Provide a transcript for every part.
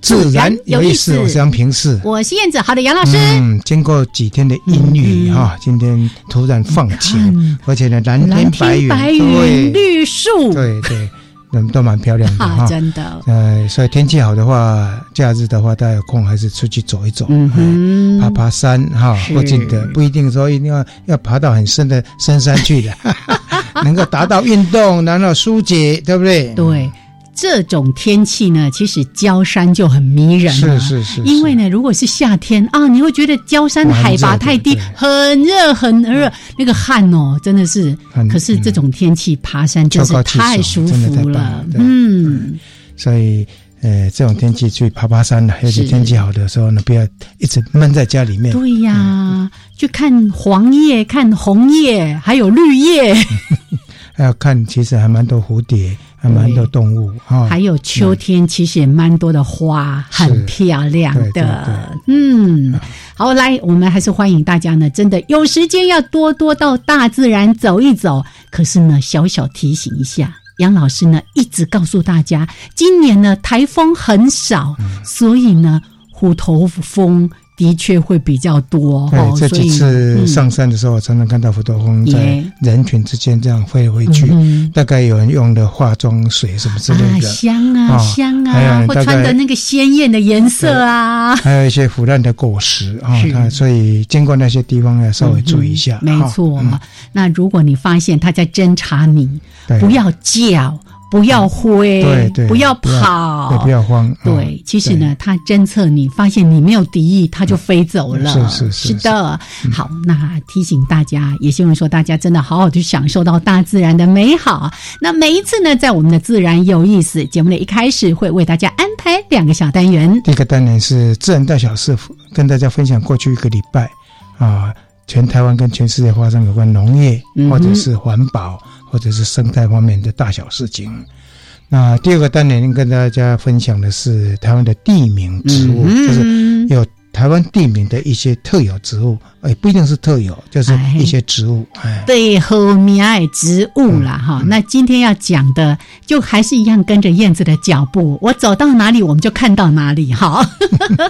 自然有意思，我是杨平视，我是燕子，好的，杨老师。嗯，经过几天的阴雨哈，今天突然放晴，而且呢，蓝天白云，白云绿树，对对，都都蛮漂亮的 哈，真的。呃，所以天气好的话，假日的话，大家有空还是出去走一走，嗯，爬爬山哈，附近的不一定说一定要要爬到很深的深山去的，能够达到运动，然后疏解，对不对？对。这种天气呢，其实焦山就很迷人了。是是是。因为呢，如果是夏天啊，你会觉得焦山海拔太低，很热很热，那个汗哦，真的是。可是这种天气爬山就是太舒服了。嗯。所以，呃，这种天气去爬爬山呢，尤其天气好的时候呢，不要一直闷在家里面。对呀，去看黄叶、看红叶，还有绿叶。还要看，其实还蛮多蝴蝶。还蛮多动物哈，还有秋天其实也蛮多的花，很漂亮的。嗯，好，来，我们还是欢迎大家呢，真的有时间要多多到大自然走一走。可是呢，小小提醒一下，杨老师呢一直告诉大家，今年呢台风很少，所以呢虎头蜂。的确会比较多，对，这几次上山的时候，我常常看到虎头蜂在人群之间这样飞来飞去。大概有人用的化妆水什么之类的，香啊香啊，会穿的那个鲜艳的颜色啊，还有一些腐烂的果实啊，所以经过那些地方要稍微注意一下。没错，那如果你发现他在侦查你，不要叫。不要挥，对对，不要跑，不要慌。对，其实呢，它侦测你，发现你没有敌意，它就飞走了。是是是，是的。好，那提醒大家，也希望说大家真的好好去享受到大自然的美好。那每一次呢，在我们的自然有意思节目的一开始，会为大家安排两个小单元。第一个单元是自然大小事，跟大家分享过去一个礼拜啊，全台湾跟全世界发生有关农业或者是环保。或者是生态方面的大小事情。那第二个单元跟大家分享的是台湾的地名植物，就是有。台湾地名的一些特有植物，哎，不一定是特有，就是一些植物，哎，对，后米爱植物啦，哈。那今天要讲的，就还是一样，跟着燕子的脚步，我走到哪里，我们就看到哪里，哈。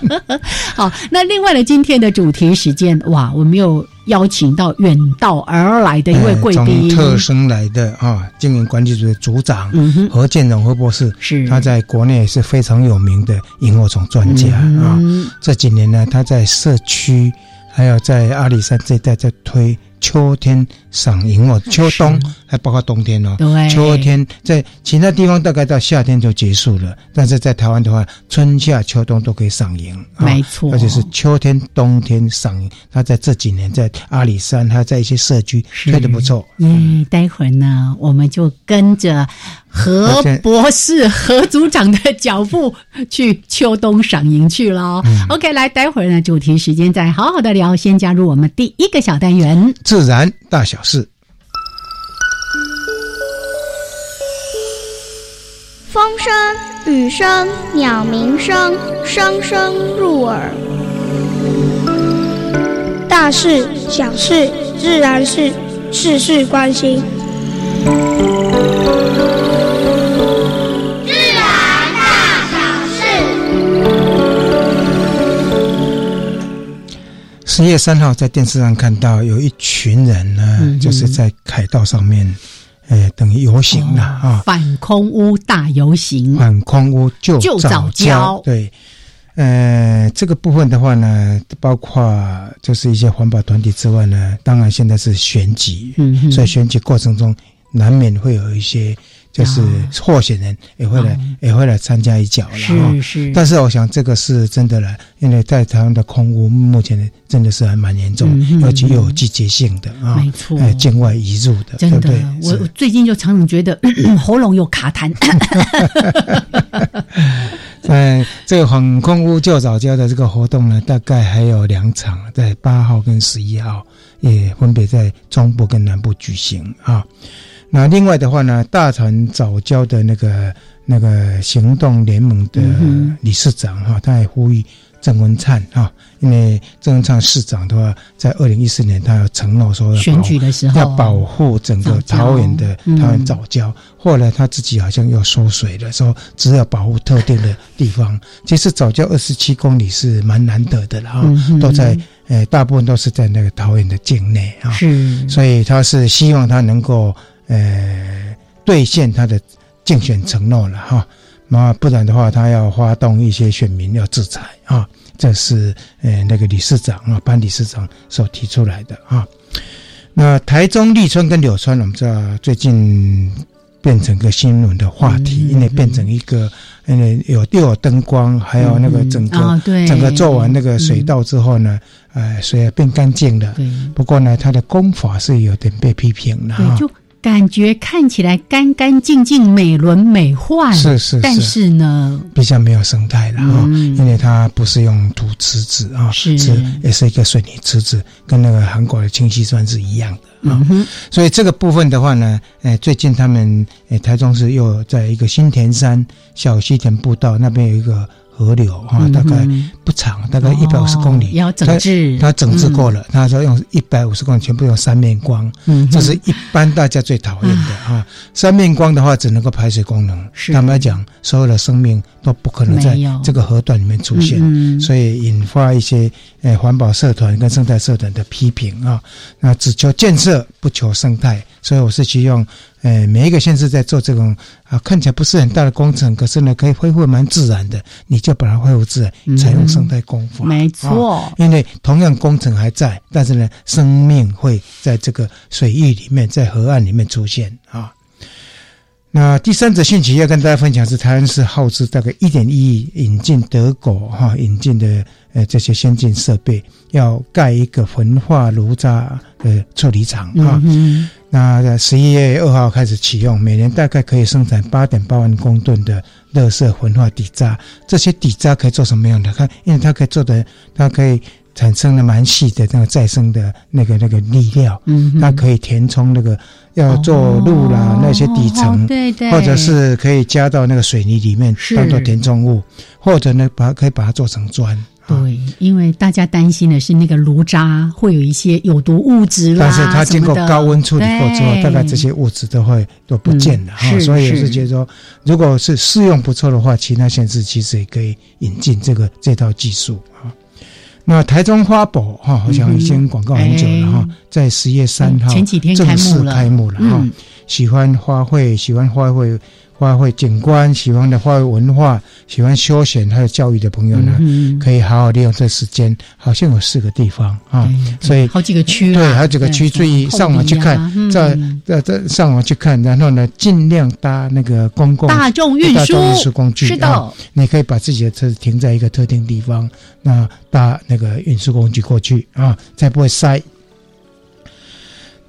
好，那另外呢，今天的主题时间，哇，我们又邀请到远道而来的一位贵宾，特生来的啊，经营管理组的组长何建荣何博士，是。他在国内是非常有名的萤火虫专家啊，这几年呢。他在社区，还有在阿里山这一带在推秋天赏萤哦，秋冬还包括冬天哦。对，秋天在其他地方大概到夏天就结束了，但是在台湾的话，春夏秋冬都可以赏萤。没错，而且是秋天冬天赏萤。他在这几年在阿里山，他在一些社区推的不错。嗯，待会儿呢，我们就跟着。何博士、何组长的脚步去秋冬赏萤去了。OK，来，待会儿呢，主题时间再好好的聊。先加入我们第一个小单元——自然大小事。风声、雨声、鸟鸣声，声声入耳。大事、小事、自然是，事事关心。十月三号在电视上看到有一群人呢，就是在凯道上面，呃，等于游行了啊，反空屋大游行，反空屋就早教，对，呃，呃，这个部分的话呢，包括就是一些环保团体之外呢，当然现在是选举，嗯，所以选举过程中难免会有一些。就是候选人也会来，也会来参加一脚了是是。但是我想这个是真的了，因为在台湾的空屋目前真的是还蛮严重，而且又有季节性的啊，没错，境外移入的，真的。我最近就常常觉得 喉咙有卡痰。嗯，这个航空屋旧早教的这个活动呢，大概还有两场，在八号跟十一号，也分别在中部跟南部举行啊。那另外的话呢，大船早教的那个那个行动联盟的理事长哈，他也呼吁郑文灿哈，因为郑文灿市长的话，在二零一四年他有承诺说选举的时候要保护整个桃园的桃园早教，后来他自己好像又缩水了，说只要保护特定的地方。其实早教二十七公里是蛮难得的了哈，都在呃大部分都是在那个桃园的境内啊，是，所以他是希望他能够。呃，兑现他的竞选承诺了哈，那不然的话，他要发动一些选民要制裁啊，这是呃那个理事长啊，班理事长所提出来的啊。那台中立春跟柳川，我们知道最近变成个新闻的话题，因为变成一个，因为有又有灯光，还有那个整个整个做完那个水稻之后呢，呃，水变干净了。不过呢，它的功法是有点被批评了哈。感觉看起来干干净净、美轮美奂，是是，是。但是呢，比较没有生态了哈，因为它不是用土池子啊，是。也是一个水泥池子，跟那个韩国的清溪川是一样的啊，所以这个部分的话呢，哎，最近他们哎台中市又在一个新田山小西田步道那边有一个。河流哈，大概不长，大概一百五十公里。要整治，它整治过了。他说用一百五十公里全部用三面光，这是一般大家最讨厌的啊。三面光的话，只能够排水功能。坦白讲，所有的生命都不可能在这个河段里面出现，所以引发一些呃环保社团跟生态社团的批评啊。那只求建设，不求生态，所以我是希望。哎，每一个县市在做这种啊，看起来不是很大的工程，可是呢，可以恢复蛮自然的，你就把它恢复自然，采用生态工法。没错，因为同样工程还在，但是呢，生命会在这个水域里面，在河岸里面出现啊。那第三则信息要跟大家分享是，台湾是耗资大概一点一亿引进德国哈引进的呃这些先进设备，要盖一个焚化炉渣的处理厂啊。那在十一月二号开始启用，每年大概可以生产八点八万公吨的热色焚化底渣。这些底渣可以做什么样的？看，因为它可以做的，它可以产生了蛮细的那个再生的那个那个粒料。嗯，它可以填充那个要做路啦那些底层，对对，或者是可以加到那个水泥里面当做填充物，或者呢把可以把它做成砖。对，因为大家担心的是那个炉渣会有一些有毒物质啦，但是它经过高温处理过之后，大概这些物质都会都不见了哈。所以也是觉得说，如果是试用不错的话，其他县市其实也可以引进这个这套技术啊。那台中花博哈，好像已经广告很久了哈，在十月三号前几天正式开幕了哈。喜欢花卉，喜欢花卉。花卉景观，喜欢的花卉文化，喜欢休闲还有教育的朋友呢，可以好好利用这时间。好像有四个地方啊，所以好几个区，对，好几个区，注意上网去看，在在在上网去看，然后呢，尽量搭那个公共大众运输运输工具，是的，你可以把自己的车子停在一个特定地方，那搭那个运输工具过去啊，才不会塞。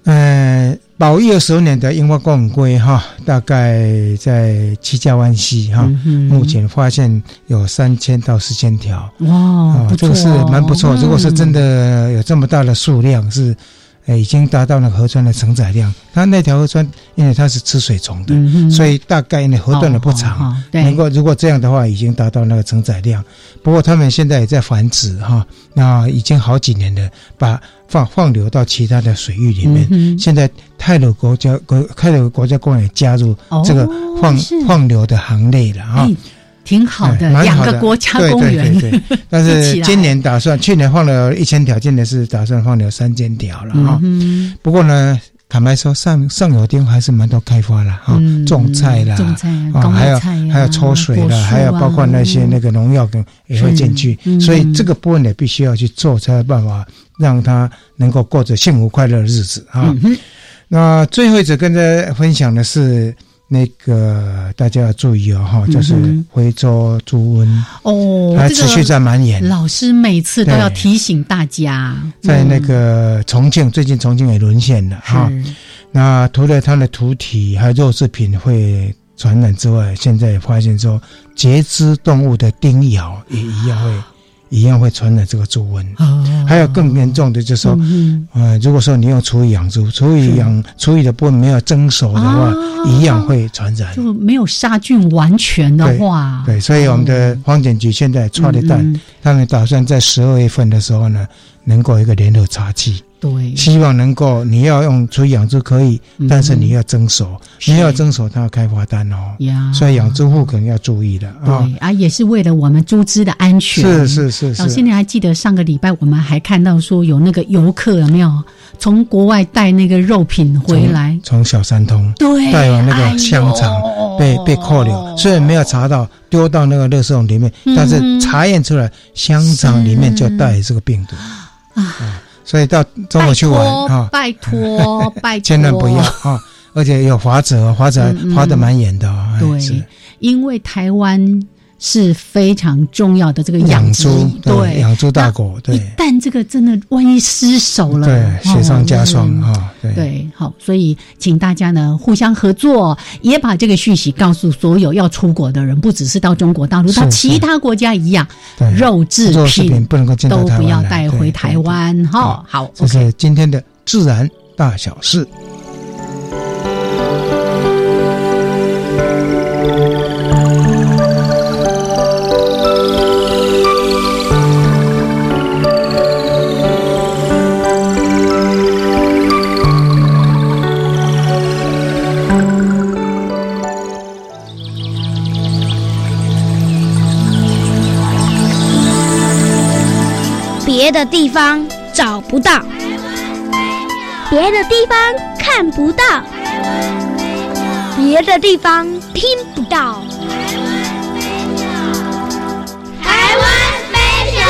嗯。保育二十年的樱花冠龟哈，大概在七家湾溪哈，目前发现有三千到四千条。哇，这个是蛮不错。如果是真的有这么大的数量，是。已经达到了河川的承载量。它那条河川，因为它是吃水虫的，所以大概呢河段的不长。能够如果这样的话，已经达到那个承载量。不过他们现在也在繁殖哈，那已经好几年了，把放放流到其他的水域里面。现在泰鲁国家国泰鲁国家公园也加入这个放放流的行列了啊。挺好的，两个国家公园。对对对，但是今年打算，去年放了一千条，今年是打算放了三千条了哈。不过呢，坦白说，上上游地方还是蛮多开发了哈，种菜啦，种菜啊，还有还有抽水了，还有包括那些那个农药跟也会进去，所以这个部分也必须要去做，才有办法让他能够过着幸福快乐的日子啊。那最后一则跟大家分享的是。那个大家要注意哦，哈，就是非洲猪瘟哦，还持续在蔓延。老师每次都要提醒大家，在那个重庆，最近重庆也沦陷了哈。那除了它的土体还有肉制品会传染之外，现在也发现说，节肢动物的叮咬也一样会。一样会传染这个猪瘟，还有更严重的，就是说，呃，如果说你用厨余养猪，厨余养厨余的部分没有蒸熟的话，一样会传染。就没有杀菌完全的话，对，所以我们的黄检局现在抓的蛋，他们打算在十二月份的时候呢，能够一个联合查器。对，希望能够你要用除养猪可以，但是你要增熟，你要增熟，他要开罚单哦。呀，所以养猪户可能要注意的啊。对啊，也是为了我们猪只的安全。是是是是。老师，你还记得上个礼拜我们还看到说有那个游客有没有从国外带那个肉品回来？从小三通对带完那个香肠被被扣留，虽然没有查到丢到那个垃圾桶里面，但是查验出来香肠里面就带这个病毒啊。所以到中国去玩啊！拜托，拜托，千万不要啊！而且有罚则，罚则罚的蛮严的。对，因为台湾。是非常重要的这个养猪，对养猪大国，对。一旦这个真的万一失手了，对，雪上加霜啊！对，好，所以请大家呢互相合作，也把这个讯息告诉所有要出国的人，不只是到中国大陆，到其他国家一样，肉制品不能够都不要带回台湾。哈，好，这是今天的自然大小事。的地方找不到，别的地方看不到，别的地方听不到。台湾 special。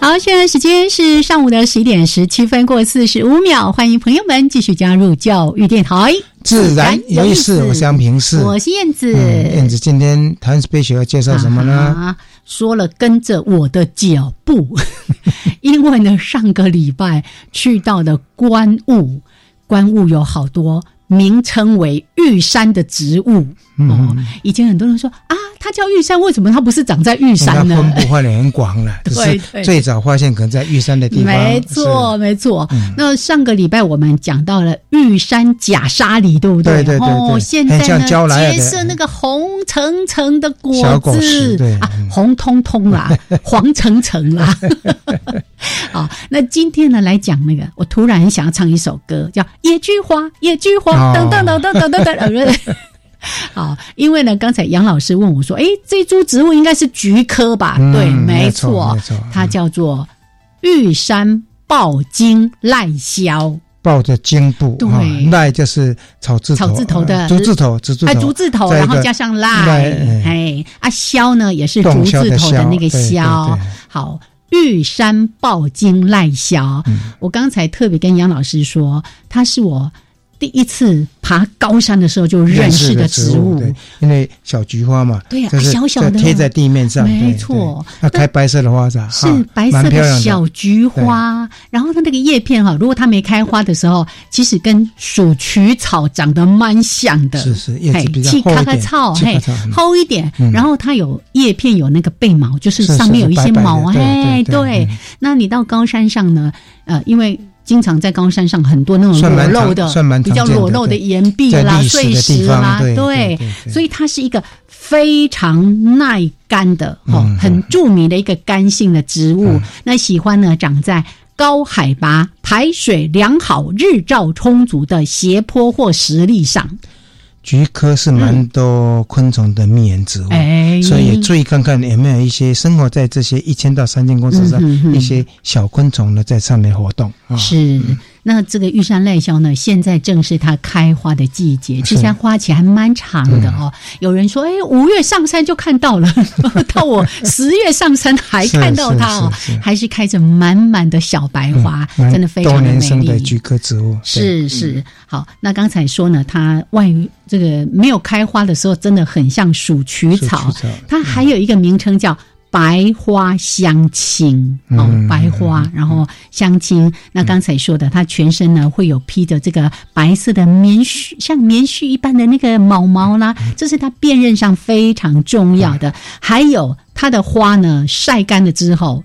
好，现在时间是上午的十一点十七分过四十五秒，欢迎朋友们继续加入教育电台。自然有意思，我相平是。我是燕子。燕子今天谈 special 要介绍什么呢？说了跟着我的脚步，因为呢，上个礼拜去到的观雾，观雾有好多名称为玉山的植物。哦，以前很多人说啊。它叫玉山，为什么它不是长在玉山呢？分布范围很广了，对对。最早发现可能在玉山的地方。没错，没错。那上个礼拜我们讲到了玉山假沙梨，对不对？对对对。现在呢，结色那个红橙橙的果子，对啊，红彤彤啦，黄橙橙啦。好，那今天呢来讲那个，我突然很想要唱一首歌，叫《野菊花》，野菊花，等等等等等等等。好，因为呢，刚才杨老师问我说：“哎，这株植物应该是菊科吧？”对，没错，它叫做玉山抱茎赖萧，抱着茎部，对，赖就是草字草字头的竹字头，竹字头，竹字头，然后加上赖，哎，啊，萧呢也是竹字头的那个萧。好，玉山抱茎赖萧，我刚才特别跟杨老师说，他是我。第一次爬高山的时候就认识的植物，对，因为小菊花嘛，对呀，小小的。贴在地面上，没错。它开白色的花是是白色的小菊花，然后它那个叶片哈，如果它没开花的时候，其实跟鼠曲草长得蛮像的，是是，叶子比较厚一草嘿，厚一点，然后它有叶片有那个背毛，就是上面有一些毛，哎，对。那你到高山上呢？呃，因为经常在高山上很多那种裸露的，比较裸露的岩壁啦、碎石啦，对，所以它是一个非常耐干的，哈，很著名的一个干性的植物。那喜欢呢长在高海拔、排水良好、日照充足的斜坡或石砾上。菊科是蛮多昆虫的蜜源植物，哎，所以也注意看看有没有一些生活在这些一千到三千公尺上一些小昆虫呢，在上面活动。是，那这个玉山赖萧呢，现在正是它开花的季节，其实花期还蛮长的哦。有人说，哎，五月上山就看到了，到我十月上山还看到它哦，还是开着满满的小白花，真的非常的美丽。的菊科植物是是好。那刚才说呢，它外于这个没有开花的时候，真的很像鼠曲草。它还有一个名称叫白花香青哦，白花，然后香青。那刚才说的，它全身呢会有披着这个白色的棉絮，像棉絮一般的那个毛毛啦，这是它辨认上非常重要的。还有它的花呢，晒干了之后。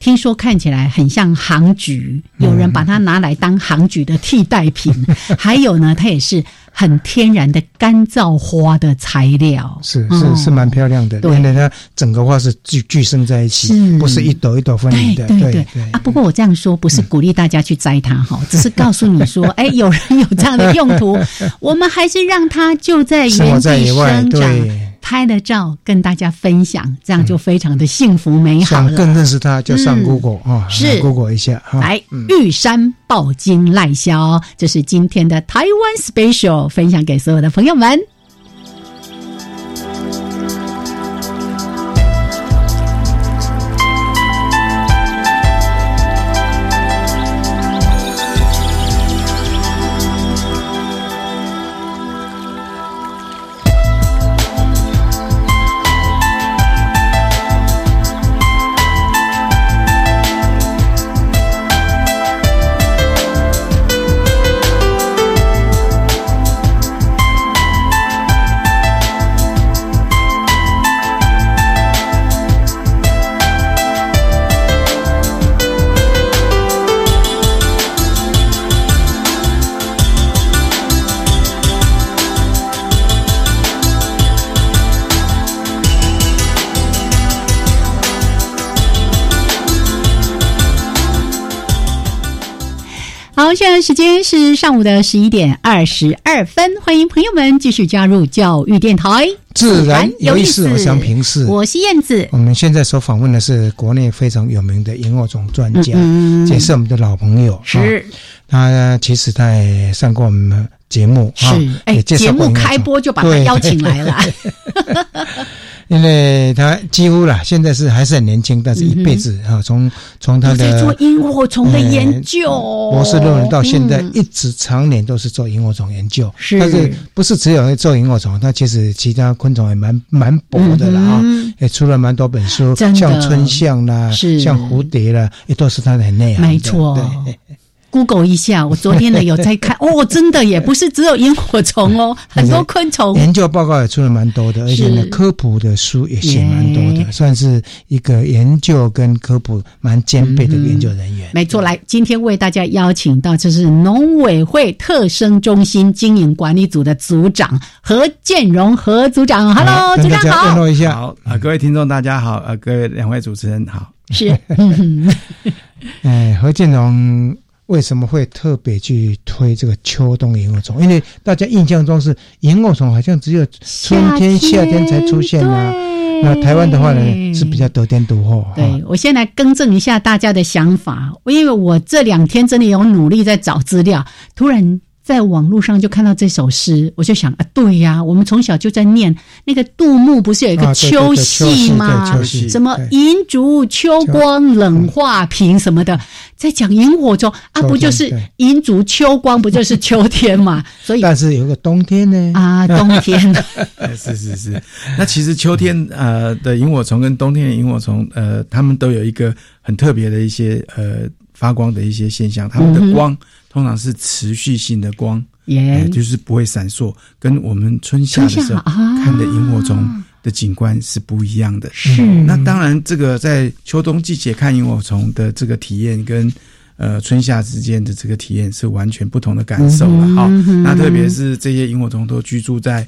听说看起来很像杭菊，有人把它拿来当杭菊的替代品。还有呢，它也是很天然的干燥花的材料，是是是蛮漂亮的。因为它整个花是聚聚生在一起，不是一朵一朵分离的。对对对啊！不过我这样说不是鼓励大家去摘它哈，只是告诉你说，哎，有人有这样的用途，我们还是让它就在原地生长。拍了照跟大家分享，这样就非常的幸福美好了。想更认识他，就上 Google 啊，是 Google 一下。来，玉山抱金赖萧，这是今天的台湾 Special，分享给所有的朋友们。现在时间是上午的十一点二十二分，欢迎朋友们继续加入教育电台，自然有意思，我想平视。我是燕子。我们现在所访问的是国内非常有名的萤火虫专家，也是我们的老朋友。是，他其实在上过我们节目，是，哎，节目开播就把他邀请来了。因为他几乎了，现在是还是很年轻，但是一辈子啊，从从他的做萤火虫的研究，博士论文到现在一直常年都是做萤火虫研究。是，但是不是只有做萤火虫？他其实其他昆虫也蛮蛮博的啦啊，也出了蛮多本书，像春象啦，像蝴蝶啦，也都是他的很内行。没错。Google 一下，我昨天呢有在看 哦，真的也不是只有萤火虫哦，很多昆虫。研究报告也出了蛮多的，而且呢科普的书也写蛮多的，算是一个研究跟科普蛮兼备的研究人员。没错，来今天为大家邀请到这是农委会特生中心经营管理组的组长何建荣何组长，Hello，组长好。问候一下，好啊，各位听众大家好，呃，各位两位主持人好。是，哎，何建荣。为什么会特别去推这个秋冬萤火虫？因为大家印象中是萤火虫好像只有春天、夏天才出现啊。那台湾的话呢是比较得天独厚。对我先来更正一下大家的想法，因为我这两天真的有努力在找资料，突然。在网络上就看到这首诗，我就想啊，对呀，我们从小就在念那个杜牧，不是有一个秋夕吗？什么银烛秋光冷画屏什么的，在讲萤火虫啊，不就是银烛秋光，不就是秋天嘛？所以但是有个冬天呢啊，冬天 是是是。那其实秋天呃的萤火虫跟冬天的萤火虫呃，他们都有一个很特别的一些呃发光的一些现象，他们的光。通常是持续性的光，也就是不会闪烁，跟我们春夏的时候看的萤火虫的景观是不一样的。是，那当然，这个在秋冬季节看萤火虫的这个体验，跟呃春夏之间的这个体验是完全不同的感受了。哈，那特别是这些萤火虫都居住在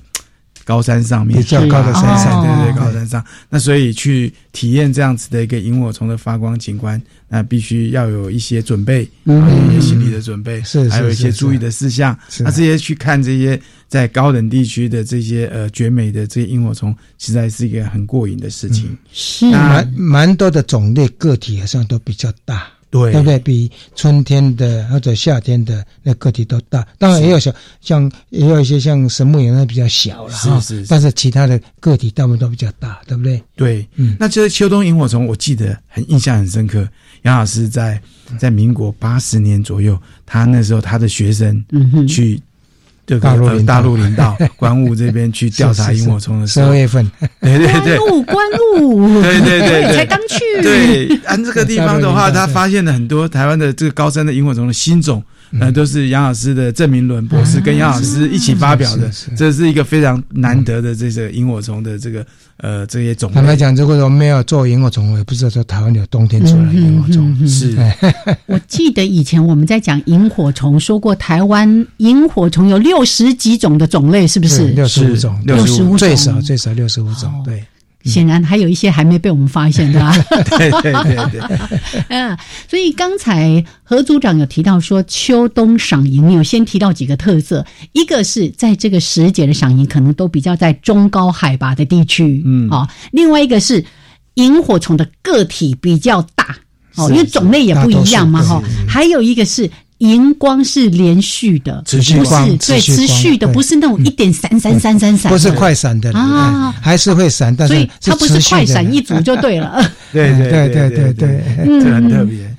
高山上面，比较高的山上，对对，高山上。那所以去体验这样子的一个萤火虫的发光景观，那必须要有一些准备，有一些心理的准备，是还有一些注意的事项。那这些去看这些在高等地区的这些呃绝美的这些萤火虫，实在是一个很过瘾的事情。是蛮蛮多的种类，个体好像都比较大。对，对不对？比春天的或者夏天的那个体都大，当然也有小，像也有一些像神木岩那比较小了哈。是是。但是其他的个体大部分都比较大，对不对？对，嗯。那这个秋冬萤火虫，我记得很印象很深刻。杨老师在在民国八十年左右，他那时候他的学生去。这个大陆领导。关务这边去调查萤火虫的时候，十二月份，对对对，关务关务，对对对，才刚去。对，按这个地方的话，他发现了很多台湾的这个高山的萤火虫的新种。那都是杨老师的郑明伦博士跟杨老师一起发表的，这是一个非常难得的这个萤火虫的这个呃这些种坦白讲，如果说没有做萤火虫，我也不知道说台湾有冬天出来萤火虫。是，我记得以前我们在讲萤火虫，说过台湾萤火虫有六十几种的种类，是不是？六十五种，六十五种，最少最少六十五种，对。显然还有一些还没被我们发现的啊！对对对 对，嗯，所以刚才何组长有提到说秋冬赏萤，有先提到几个特色，一个是在这个时节的赏萤可能都比较在中高海拔的地区，嗯，好，另外一个是萤火虫的个体比较大，哦，因为种类也不一样嘛，哈，还有一个是。荧光是连续的，持续光，对，持续的，不是那种一点闪闪闪闪闪，不是快闪的啊，还是会闪，但是它不是快闪一组就对了。对对对对对，这很特别。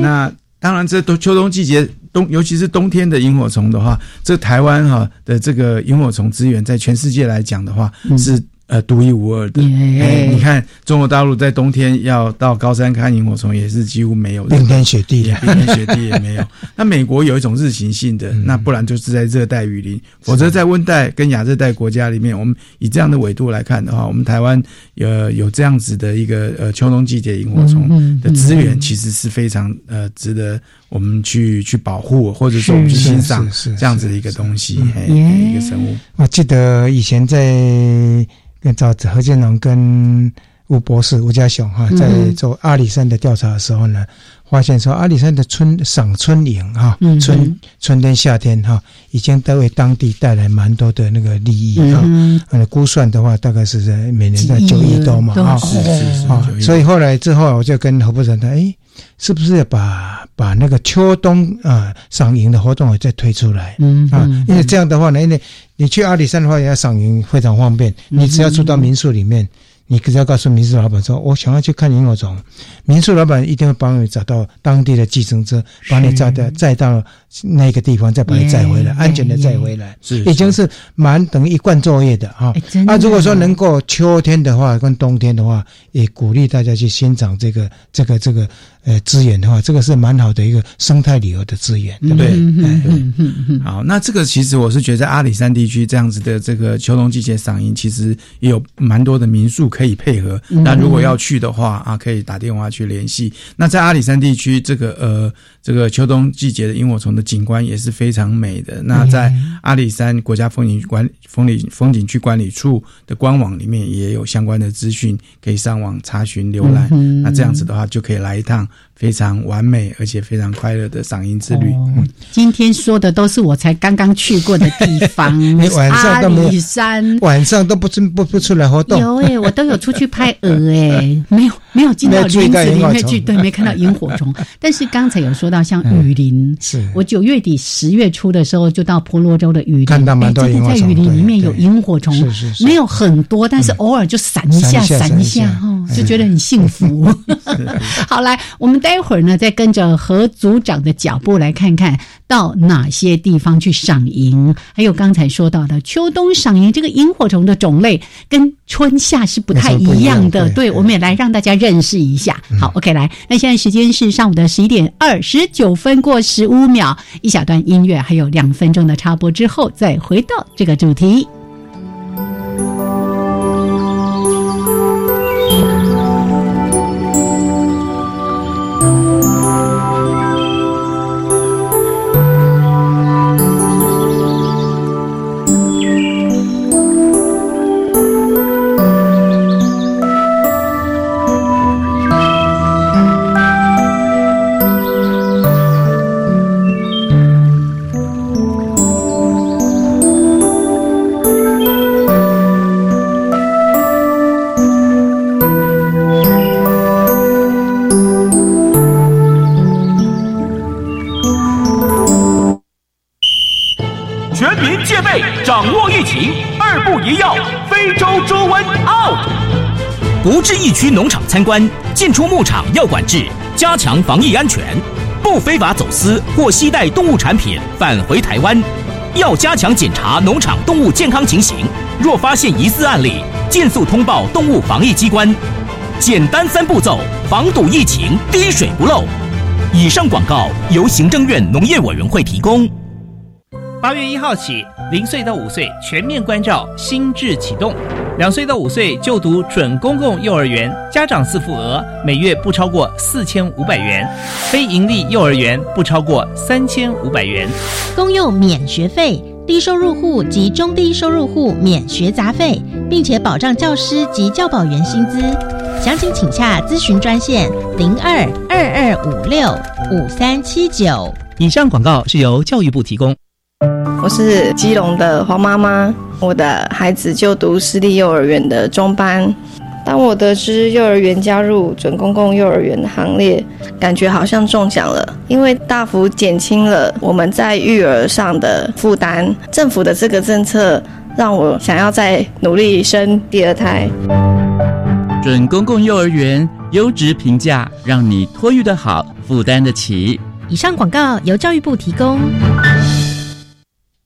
那当然，这冬秋冬季节冬，尤其是冬天的萤火虫的话，这台湾哈的这个萤火虫资源，在全世界来讲的话是。呃，独一无二的。哎，你看，中国大陆在冬天要到高山看萤火虫，也是几乎没有。冰天雪地，冰天雪地也没有。那美国有一种日行性的，那不然就是在热带雨林，否则在温带跟亚热带国家里面，我们以这样的纬度来看的话，我们台湾呃有这样子的一个呃秋冬季节萤火虫的资源，其实是非常呃值得我们去去保护，或者说我们去欣赏这样子的一个东西，一个生物。我记得以前在。跟找何建龙跟吴博士吴家雄哈，在做阿里山的调查的时候呢，发现说阿里山的春赏春萤哈，春春天夏天哈，已经都为当地带来蛮多的那个利益哈。呃，估算的话，大概是在每年在九亿多嘛哦，是是，所以后来之后，我就跟何部长谈，哎，是不是要把把那个秋冬啊赏萤的活动再推出来？嗯啊，因为这样的话呢，因为你去阿里山的话，要赏萤非常方便。你只要住到民宿里面，你只要告诉民宿老板说：“我想要去看萤火虫。”民宿老板一定会帮你找到当地的计程车，把你载到载到那个地方，再把它载回来，安全的载回来。是，已经是蛮等于一贯作业的哈。那如果说能够秋天的话跟冬天的话，也鼓励大家去欣赏这个这个这个。呃，资源的话，这个是蛮好的一个生态旅游的资源，对不对？好，那这个其实我是觉得，在阿里山地区这样子的这个秋冬季节赏樱，其实也有蛮多的民宿可以配合。那如果要去的话啊，可以打电话去联系。那在阿里山地区，这个呃，这个秋冬季节的萤火虫的景观也是非常美的。那在阿里山国家风景管风景风景区管理处的官网里面也有相关的资讯，可以上网查询浏览。那这样子的话，就可以来一趟。非常完美而且非常快乐的赏樱之旅。今天说的都是我才刚刚去过的地方。阿里山晚上都不出不不出来活动。有哎，我都有出去拍鹅哎，没有没有进到林子里面去，对，没看到萤火虫。但是刚才有说到像雨林，是我九月底十月初的时候就到婆罗洲的雨林，看到蛮多萤火虫。在雨林里面有萤火虫，是是没有很多，但是偶尔就闪一下闪一下哦，就觉得很幸福。好来，我们待会儿呢，再跟着何组长的脚步来看看到哪些地方去赏萤，还有刚才说到的秋冬赏萤，这个萤火虫的种类跟春夏是不太一样的。对，我们也来让大家认识一下。好，OK，来，那现在时间是上午的十一点二十九分过十五秒，一小段音乐，还有两分钟的插播之后，再回到这个主题。不至疫区农场参观，进出牧场要管制，加强防疫安全。不非法走私或携带动物产品返回台湾，要加强检查农场动物健康情形。若发现疑似案例，尽速通报动物防疫机关。简单三步骤，防堵疫情，滴水不漏。以上广告由行政院农业委员会提供。八月一号起，零岁到五岁全面关照新制启动，两岁到五岁就读准公共幼儿园，家长自付额每月不超过四千五百元；非盈利幼儿园不超过三千五百元。公幼免学费，低收入户及中低收入户免学杂费，并且保障教师及教保员薪资。详情请洽咨询专线零二二二五六五三七九。以上广告是由教育部提供。我是基隆的黄妈妈，我的孩子就读私立幼儿园的中班。当我得知幼儿园加入准公共幼儿园的行列，感觉好像中奖了，因为大幅减轻了我们在育儿上的负担。政府的这个政策让我想要再努力生第二胎。准公共幼儿园优质评价，让你托育的好，负担得起。以上广告由教育部提供。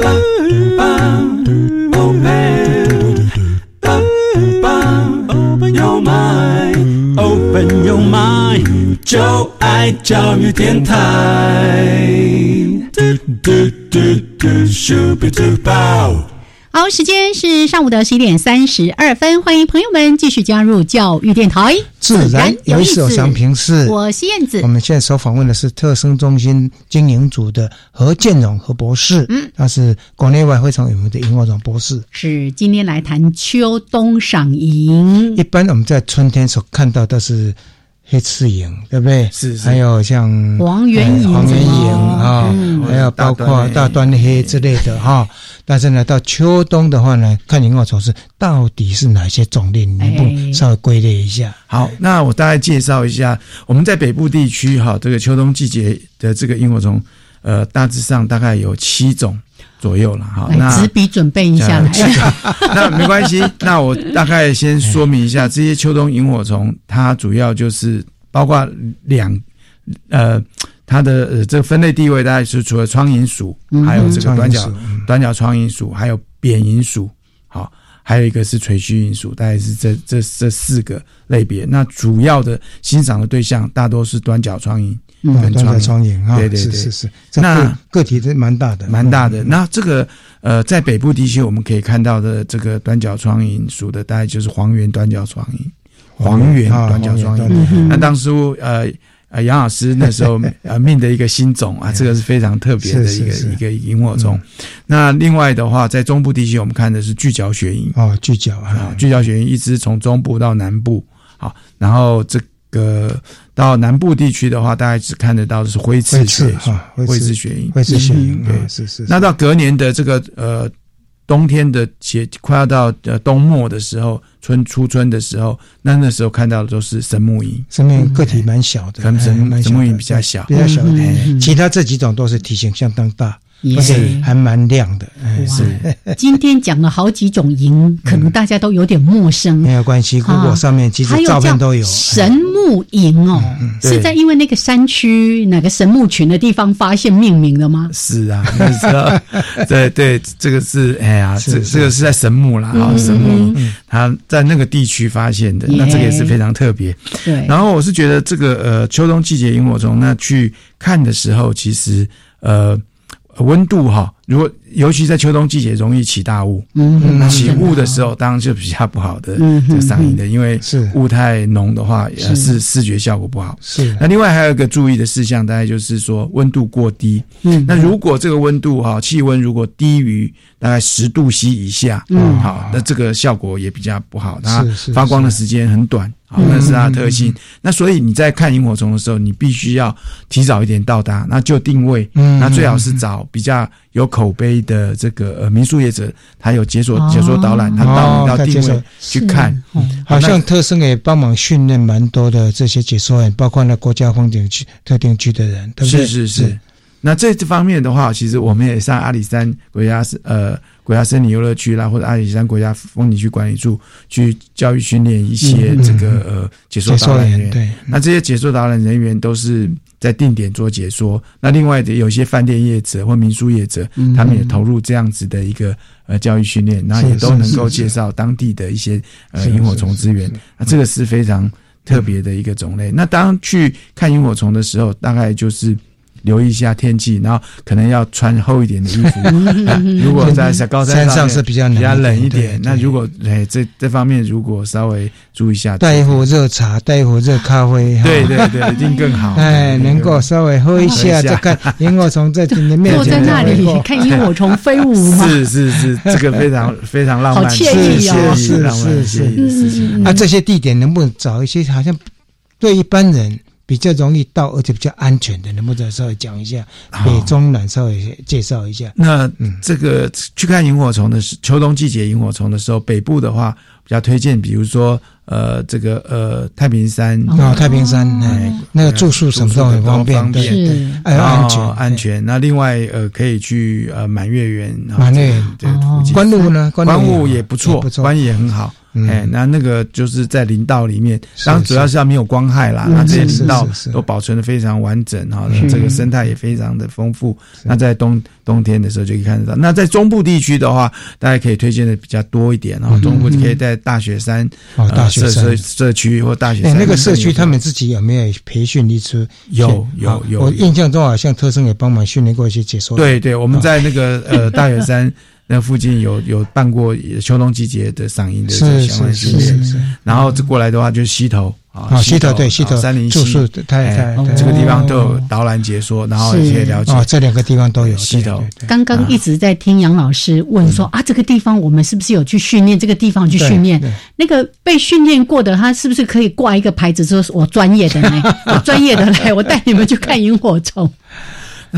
八八，oh man，八八，oh my open your mind，就爱教育电台。好，时间是上午的十一点三十二分，欢迎朋友们继续加入教育电台。自然有意思，想平视。我是燕子。我们现在所访问的是特生中心经营组的何建荣何博士，嗯，他是国内外非常有名的萤火虫博士。是今天来谈秋冬赏萤。一般我们在春天所看到的是。黑翅萤，对不对？是，还有像黄缘萤、黄缘蝇啊，还有包括大端黑之类的哈。但是呢，到秋冬的话呢，看萤火虫是到底是哪些种类，能不稍微归类一下？好，那我大概介绍一下，我们在北部地区哈，这个秋冬季节的这个萤火虫，呃，大致上大概有七种左右了哈。那纸笔准备一下 来。那没关系，那我大概先说明一下，这些秋冬萤火虫，它主要就是包括两呃。它的呃这个分类地位大概是除了苍蝇属，还有这个短角短角苍蝇属，还有扁蝇属，好，还有一个是垂须蝇属，大概是这这这四个类别。那主要的欣赏的对象大多是短角苍蝇，短角苍蝇啊，对对对，是是。那个体是蛮大的，蛮大的。那这个呃，在北部地区我们可以看到的这个短角苍蝇属的，大概就是黄缘短角苍蝇，黄缘短角苍蝇。那当初呃。啊，杨老师那时候 呃命的一个新种啊，这个是非常特别的一个一个萤火虫。那另外的话，在中部地区，我们看的是巨角雪萤哦，巨角啊，巨角雪萤一直从中部到南部，好，然后这个到南部地区的话，大概只看得到是灰刺雪哈，灰刺雪鹰，灰刺雪鹰对，是是。那到隔年的这个呃。冬天的节快要到呃冬末的时候，春初春的时候，那那时候看到的都是神木萤，神木萤个体蛮小的，神神木萤比较小，比较小。其他这几种都是体型相当大。而且还蛮亮的，是。今天讲了好几种萤，可能大家都有点陌生。没有关系，Google 上面其实照片都有。神木萤哦，是在因为那个山区哪个神木群的地方发现命名的吗？是啊，对对，这个是哎呀，这这个是在神木啦，啊，神木，他在那个地区发现的，那这个也是非常特别。对。然后我是觉得这个呃秋冬季节萤火虫，那去看的时候，其实呃。温度哈，如果尤其在秋冬季节容易起大雾，嗯那起雾的时候当然就比较不好的嗯这个嗓音的，因为是雾太浓的话，也是是视觉效果不好。是那另外还有一个注意的事项，大概就是说温度过低。嗯那如果这个温度哈，气温如果低于大概十度 C 以下，嗯好，那这个效果也比较不好，它发光的时间很短。好，嗯那是它的特性。那所以你在看萤火虫的时候，你必须要提早一点到达，那就定位。嗯那最好是找比较有口碑的这个呃民宿业者，他有解说哦解说导览，他到你到定位去看。好像特生也帮忙训练蛮多的这些解说员，包括那国家风景区特定区的人，对不对？是是是。那这方面的话，其实我们也上阿里山国家呃国家森林游乐区啦，或者阿里山国家风景区管理处去教育训练一些嗯这个呃解说解说导览。员对，那这些解说导览人员都是在定点做解说。那另外的有些饭店业者或民宿业者，嗯他们也投入这样子的一个呃教育训练，然后也都能够介绍当地的一些呃萤火虫资源。那这个是非常特别的一个种类。那当去看萤火虫的时候，大概就是。留意一下天气，然后可能要穿厚一点的衣服。啊 如果在小高山山上是比较比较冷一一点那如果哎这这方面如果稍微注意一下，带一壶热茶，带一壶热咖啡，哈对对对，一定更好。哎，能够稍微喝一下，再看萤火虫在你的面前坐在那里看萤火虫飞舞吗？是是是，这个非常非常浪漫，好惬意哦是是浪漫是惬意的事情。嗯啊，这些地点能不能找一些好像对一般人比较容易到，而且比较安全的，能不能稍微讲一下？北中南稍微介绍一下。那嗯这个去看萤火虫的时，秋冬季节萤火虫的时候，北部的话比较推荐，比如说呃这个呃太平山哦，太平山，哎哎，那个住宿什么都很方便，对，是对还有安全哦，安。全。那另外呃可以去呃满月园，满月园这个附近。关路呢？关路雾也不错。关也很好。嗯哎，那那个就是在林道里面，当然主要是要没有光害啦。嗯那这些林道都保存的非常完整哈，是这个生态也非常的丰富。那在冬冬天的时候就可以看得到。那在中部地区的话，大家可以推荐的比较多一点啊。中部就可以在大雪山大雪山社区或大雪那个社区他们自己有没有培训一次？有有有有我印象中好像特生也帮忙训练过一些解说。对对，我们在那个呃大雪山那附近有有办过秋冬季节的赏樱的这个相关是训练。是是。然后这过来的话就是溪头啊啊，溪头对溪头啊山林溪住宿这个地方都有导览解说，然后也可以了解哦，这两个地方都有溪头。刚刚一直在听杨老师问说啊，这个地方我们是不是有去训练？这个地方去训练那个被训练过的，他是不是可以挂一个牌子说“我专业的呢？我专业的来，我带你们去看萤火虫。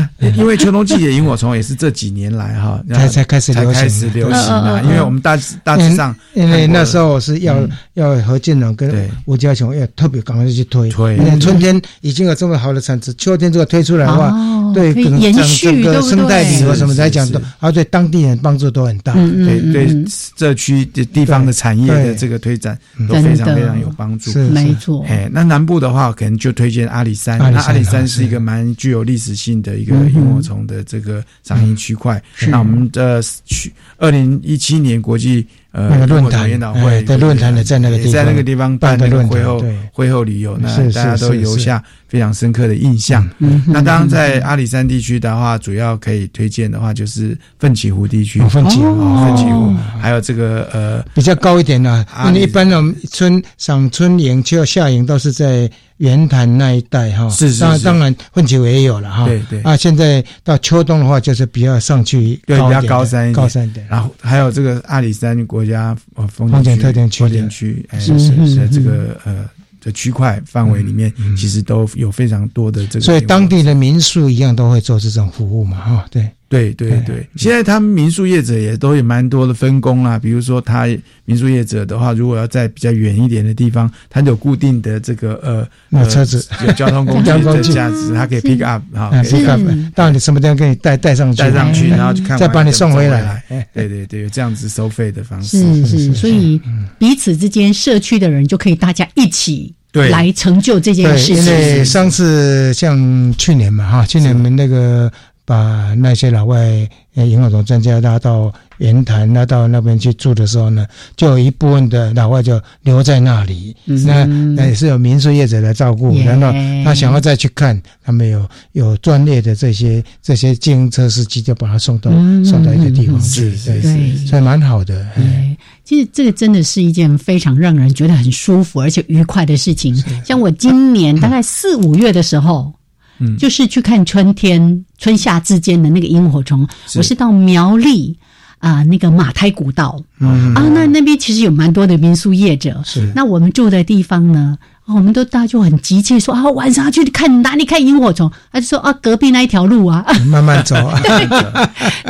因为秋冬季节萤火虫也是这几年来哈 才才开始才流行开始流行啊，因为我们大大致上因为那时候候我是要嗯。要何建龙跟吴家雄要特别赶快去推，推。因为春天已经有这么好的产值，秋天这个推出来的话，哦对可能整整个续对？生态旅游什么是来讲都是，啊对当地人帮助都很大。嗯对对社区的地方的产业的这个推展都非常非常有帮助。是没错。哎，那南部的话，可能就推荐阿里山。阿里山那阿里山啊是一个蛮具有历史性的一个萤火虫的这个赏萤区块。是。那我们的去二零一七年国际呃那个论坛研讨哎会对论坛的在那个地方也在那个地方办那个会后对。会后旅游，那大家都留下非常深刻的印象。嗯。那当然，在阿里山地区的话，主要可以推荐的话就是奋起湖地区，哦奋起湖。哦奋起湖。哦，还有这个呃比较高一点的，阿里因为一般呢春赏春营、秋夏营都是在圆潭那一带哈。是是是当然当然混球也有了哈。对对啊，现在到秋冬的话，就是比较上去对比较高山一点高山一点。然后还有这个阿里山国家呃风风景区特定区的风景区，哎是是是是这个呃的区块范围里面，其实都有非常多的这个。所以当地的民宿一样都会做这种服务嘛，哈，对。对对对对，现在他们民宿业者也都有蛮多的分工啦。比如说，他民宿业者的话，如果要在比较远一点的地方，他有固定的这个呃那呃车子。有交通工具的 价值，他可以 pick up 啊，啊，可以这个到你什么地方给你带带上去，带上去，哎然后去看再把你送回来。对对对，有这样子收费的方式。是是，所以彼此之间社区的人就可以大家一起对。来成就这件事情。因为。上次像去年嘛，哈，去年我们那个把那些老外呃萤火虫专家拉到圆潭，拉到那边去住的时候呢，就有一部分的老外就留在那里。那那也是有民宿业者来照顾，然后他想要再去看，他们有有专业的这些这些自行车司机就把他送到送到一个地方去，对，所以蛮好的。对，其实这个真的是一件非常让人觉得很舒服而且愉快的事情。像我今年大概四五月的时候。嗯，就是去看春天、春夏之间的那个萤火虫。我是到苗栗啊，那个马台古道啊，那那边其实有蛮多的民宿业者。是，那我们住的地方呢，我们都大家就很急切说啊，晚上要去看哪里看萤火虫？他就说啊，隔壁那一条路啊，慢慢走。对，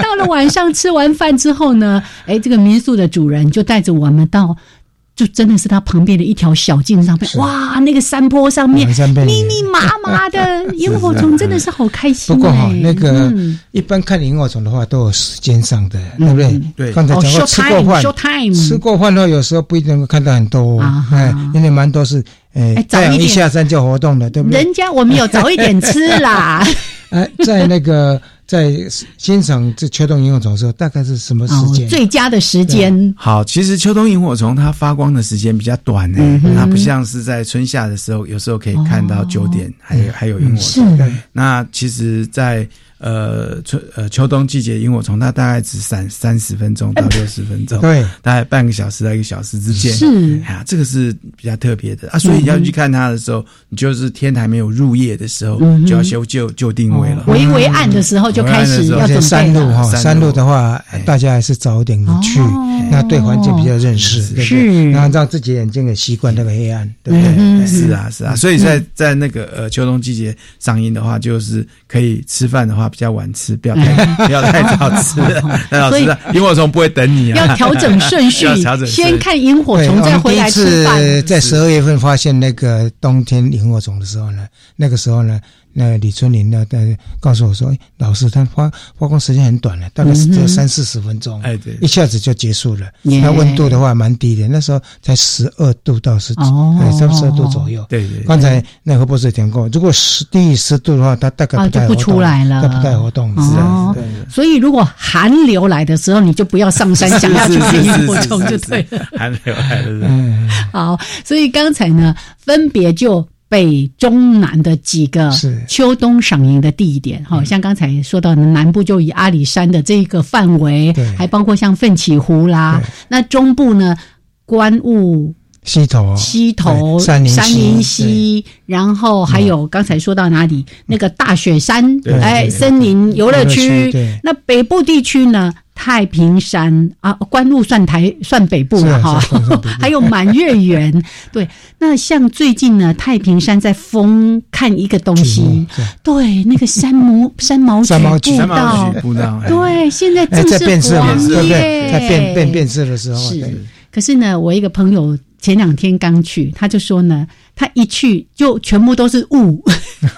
到了晚上吃完饭之后呢，哎，这个民宿的主人就带着我们到。就真的是他旁边的一条小径上面，哇，那个山坡上面密密麻麻的 萤火虫，真的是好开心。不过哈，那个一般看萤火虫的话，都有时间上的，对不对？对。刚才讲过吃过饭，吃过饭的话，有时候不一定能够看到很多，哎，因为蛮多是，哎，太阳一下山就活动了，对不对？人家我们有早一点吃啦。哎，在那个。在欣赏这秋冬萤火虫的时候，大概是什么时间？最佳的时间。好，其实秋冬萤火虫它发光的时间比较短呢，它不像是在春夏的时候，有时候可以看到九点，还有还有萤火虫。那其实，在呃春呃秋冬季节萤火虫，它大概只闪三十分钟到六十分钟，对，大概半个小时到一个小时之间。是。啊，这个是比较特别的。啊，所以要去看它的时候，你就是天还没有入夜的时候，就要修就就定位了，微微暗的时候就。开始要准山路哈，山路。的话，大家还是早一点去，那对环境比较认识，是，然后让自己眼睛也习惯那个黑暗，对不对？是啊，是啊，所以在在那个呃秋冬季节上映的话，就是可以吃饭的话比较晚吃，不要太 不要太早吃，太早吃萤火虫不会等你啊，要调整顺序，先看萤火虫再回来吃饭。在十二月份发现那个冬天萤火虫的时候呢，那个时候呢。那李春林呢？在告诉我说：“老师，他发发光时间很短了，大概是只有三四十分钟，哎，对，一下子就结束了。那温度的话蛮低的，那时候才十二度到十，哎，三十二度左右。对对。刚才那何博士讲过，如果十低于十度的话，它大概就不出来了，不带活动。哦，所以如果寒流来的时候，你就不要上山想要去看萤火虫就对了。寒流来了，嗯，好，所以刚才呢，分别就。北中南的几个秋冬赏萤的地点，哈，像刚才说到的南部就以阿里山的这个范围，还包括像奋起湖啦。那中部呢，观雾溪头、溪头、山林溪，然后还有刚才说到哪里那个大雪山，哎，森林游乐区。那北部地区呢？太平山啊，关路算台算北部了哈，还有满月园。对，那像最近呢，太平山在封看一个东西，对，那个山毛 山毛山毛榉步道，对，现在正是变色，对在变变变色的时候。是，可是呢，我一个朋友前两天刚去，他就说呢，他一去就全部都是雾，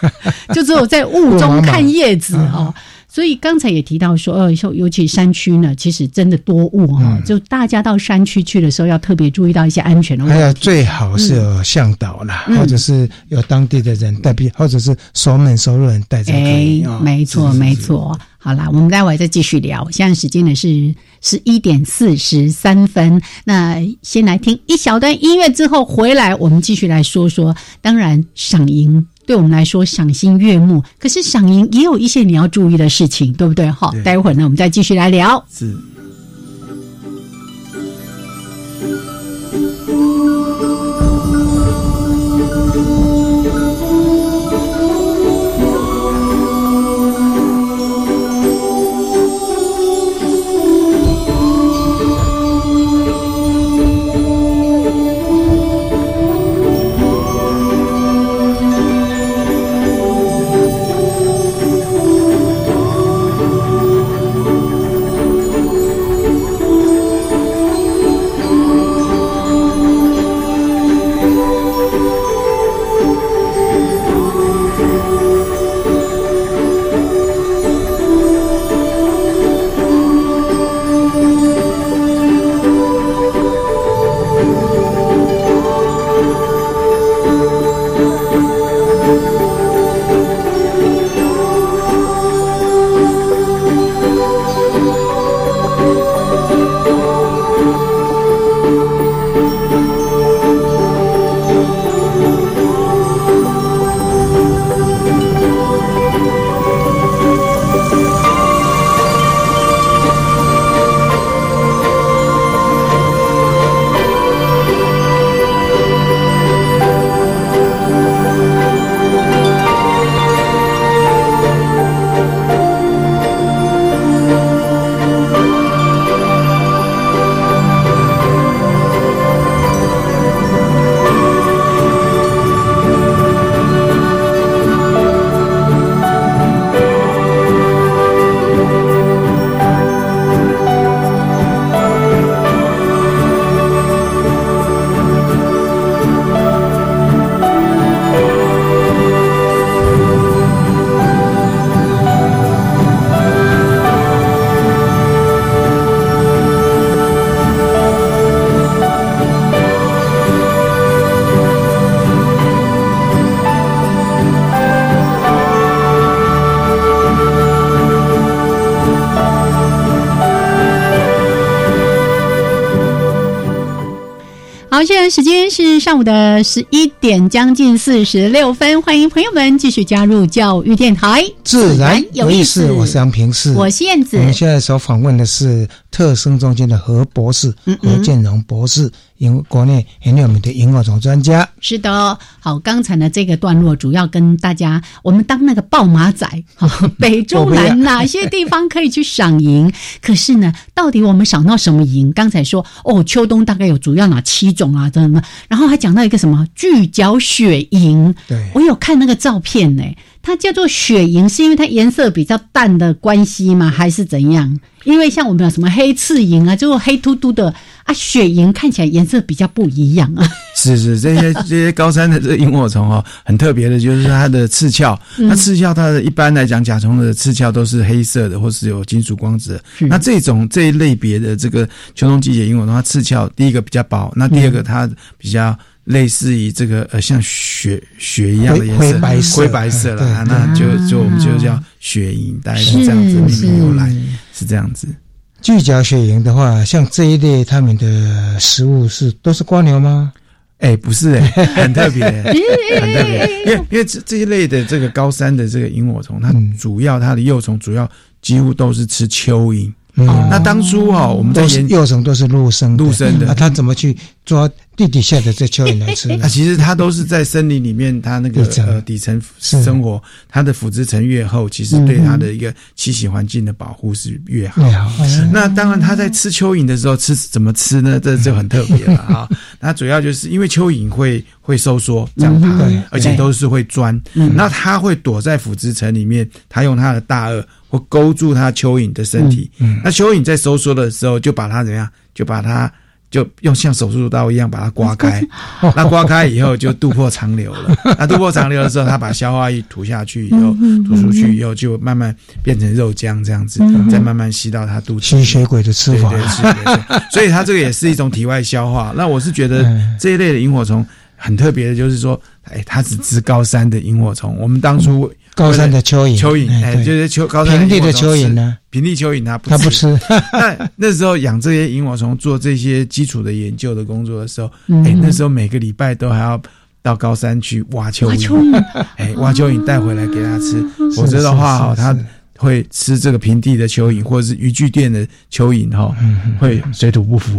就只有在雾中看叶子哦。所以刚才也提到说，呃，尤尤其山区呢，其实真的多雾哈，就大家到山区去的时候，要特别注意到一些安全的问题。还有最好是有向导啦，或者是有当地的人代表，或者是熟门熟路人带着。哎，没错没错。好啦，我们待会再继续聊。现在时间呢是十一点四十三分，那先来听一小段音乐，之后回来我们继续来说说。当然，赏萤。对我们来说赏心悦目，可是赏银也有一些你要注意的事情，对不对？好，待会儿呢，我们再继续来聊。是。午的十一点，将近四十六分。欢迎朋友们继续加入教育电台，自然有意思。我是杨平是，我是燕子。我们现在所访问的是特生中心的何博士，何建荣博士。因为国内很有名的萤火虫专家是的，好，刚才呢这个段落主要跟大家，我们当那个报马仔，北中南哪些地方可以去赏萤？可是呢，到底我们赏到什么萤？刚才说哦，秋冬大概有主要哪七种啊？等等？然后还讲到一个什么巨角雪萤？对，我有看那个照片呢，它叫做雪萤，是因为它颜色比较淡的关系吗？还是怎样？因为像我们有什么黑刺萤啊，就是黑嘟嘟的。啊，雪萤看起来颜色比较不一样啊。是是，这些 这些高山的这个萤火虫哦，很特别的，就是它的刺鞘。那刺鞘它的一般来讲，甲虫的刺鞘都是黑色的，或是有金属光泽。那这种这一类别的这个秋冬季节萤火虫，它刺鞘第一个比较薄，那第二个它比较类似于这个呃像雪雪一样的颜色，灰白色，灰白色了。那就就我们就叫雪萤，大概是这样子命名由来，是这样子。巨角雪萤的话，像这一类，它们的食物是都是蜗牛吗？哎，不是哎，很特别，很特别。因为因为这这一类的这个高山的这个萤火虫，它主要它的幼虫主要几乎都是吃蚯蚓。那当初哈，我们在研幼虫都是陆生陆生的，那它怎么去抓？地底下的这蚯蚓来吃，啊，其实它都是在森林里面，它那个呃底层生活，它的腐殖层越厚，其实对它的一个栖息环境的保护是越好。那当然，它在吃蚯蚓的时候吃怎么吃呢？这就很特别了 哈。那主要就是因为蚯蚓会会收缩这样爬，而且都是会钻。那它会躲在腐殖层里面，它用它的大颚或勾住它蚯蚓的身体。那蚯蚓在收缩的时候，就把它怎样？就把它。就用像手术刀一样把它刮开，那刮开以后就渡破长流了。那渡破长流的时候，他把消化液吐下去以后，吐出去以后就慢慢变成肉浆这样子，再慢慢吸到他肚子。吸血鬼的吃法，所以他这个也是一种体外消化。那我是觉得这一类的萤火虫很特别的，就是说，哎，它只吃高山的萤火虫。我们当初。高山的蚯蚓，蚯蚓，哎，就是蚯高山平地的蚯蚓呢？平地蚯蚓它不它不吃。那那时候养这些萤火虫，做这些基础的研究的工作的时候，哎，那时候每个礼拜都还要到高山去挖蚯蚓，哎，挖蚯蚓带回来给它吃，否则的话，哈，它。会吃这个平地的蚯蚓，或者是渔具店的蚯蚓，哈，会水土不服，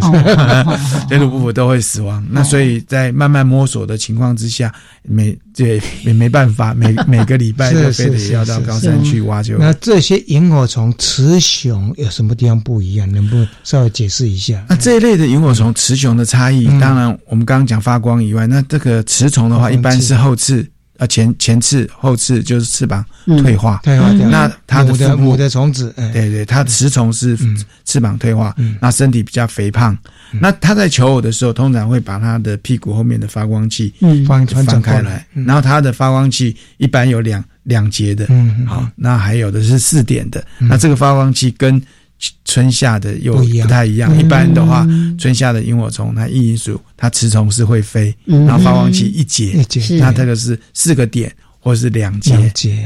水土不服都会死亡。那所以在慢慢摸索的情况之下，每这也没办法，每 每个礼拜都非得要到高山去挖蚯蚓。那这些萤火虫雌雄有什么地方不一样？能不能稍微解释一下？那这一类的萤火虫雌雄的差异，当然我们刚刚讲发光以外，那这个雌虫的话，一般是后翅。啊，前前翅后翅就是翅膀退化，退化掉。那它的母的虫子，对对，它的雌虫是翅膀退化，那身体比较肥胖。那它在求偶的时候，通常会把它的屁股后面的发光器放放开来，然后它的发光器一般有两两节的，好，那还有的是四点的。那这个发光器跟春夏的又不太一样。一般的话，春夏的萤火虫，它一属它雌虫是会飞，然后发光器一节，那这个是四个点或者是两节，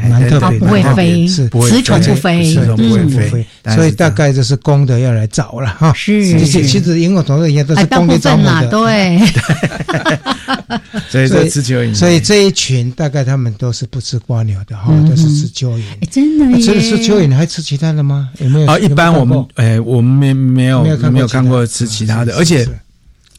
蛮特别，不会飞，雌虫不飞，雌虫不会飞，所以大概就是公的要来找了哈。是，其实萤火虫这些都是公的找母的，对。所以这吃蚯蚓，所以这一群大概他们都是不吃瓜牛的哈，都是吃蚯蚓。真的？吃吃蚯蚓，还吃其他的吗？有没有？啊，一般我们哎，我们没没有没有看过吃其他的，而且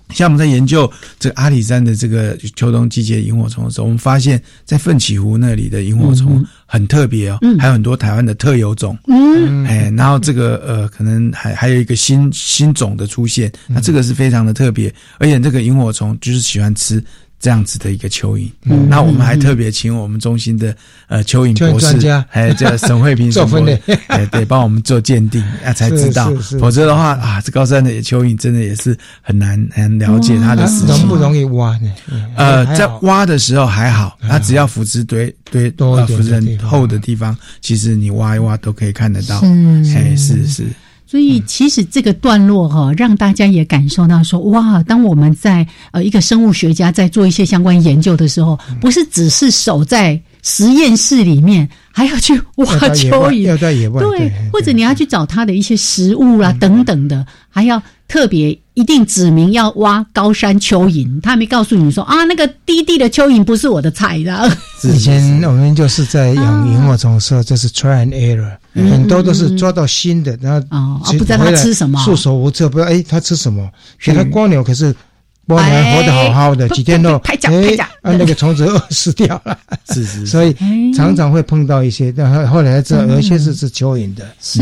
像我们在研究这个阿里山的这个秋冬季节萤火虫的时候，我们发现，在奋起湖那里的萤火虫很特别哦，还有很多台湾的特有种。嗯，哎，然后这个呃，可能还还有一个新新种的出现，那这个是非常的特别，而且这个萤火虫就是喜欢吃。这样子的一个蚯蚓，那我们还特别请我们中心的呃蚯蚓博士，还有这个沈慧平 做分类，哎，对，帮我们做鉴定 啊，才知道。否则的话啊，这高山的蚯蚓真的也是很难很了解它的事情。容不容易挖呢？呃，在挖的时候还好，它只要腐殖堆堆多腐殖很厚的地方，其实你挖一挖都可以看得到。哎，是是。所以，其实这个段落哈，让大家也感受到说，哇，当我们在呃一个生物学家在做一些相关研究的时候，不是只是守在实验室里面，还要去挖蚯蚓，要在野外，对，或者你要去找它的一些食物啦等等的，还要特别一定指明要挖高山蚯蚓，他没告诉你说啊，那个低地的蚯蚓不是我的菜的。以前我们就是在养萤火虫的时候，就是 try and error，很多都是抓到新的，然后哦，不知道它吃什么，束手无策，不知道哎它吃什么，给它光牛可是。蜗牛活得好好的，几天后，哎，啊，那个虫子饿死掉了。是是，所以常常会碰到一些，但后后来才知道，有一些是吃蚯蚓的。是，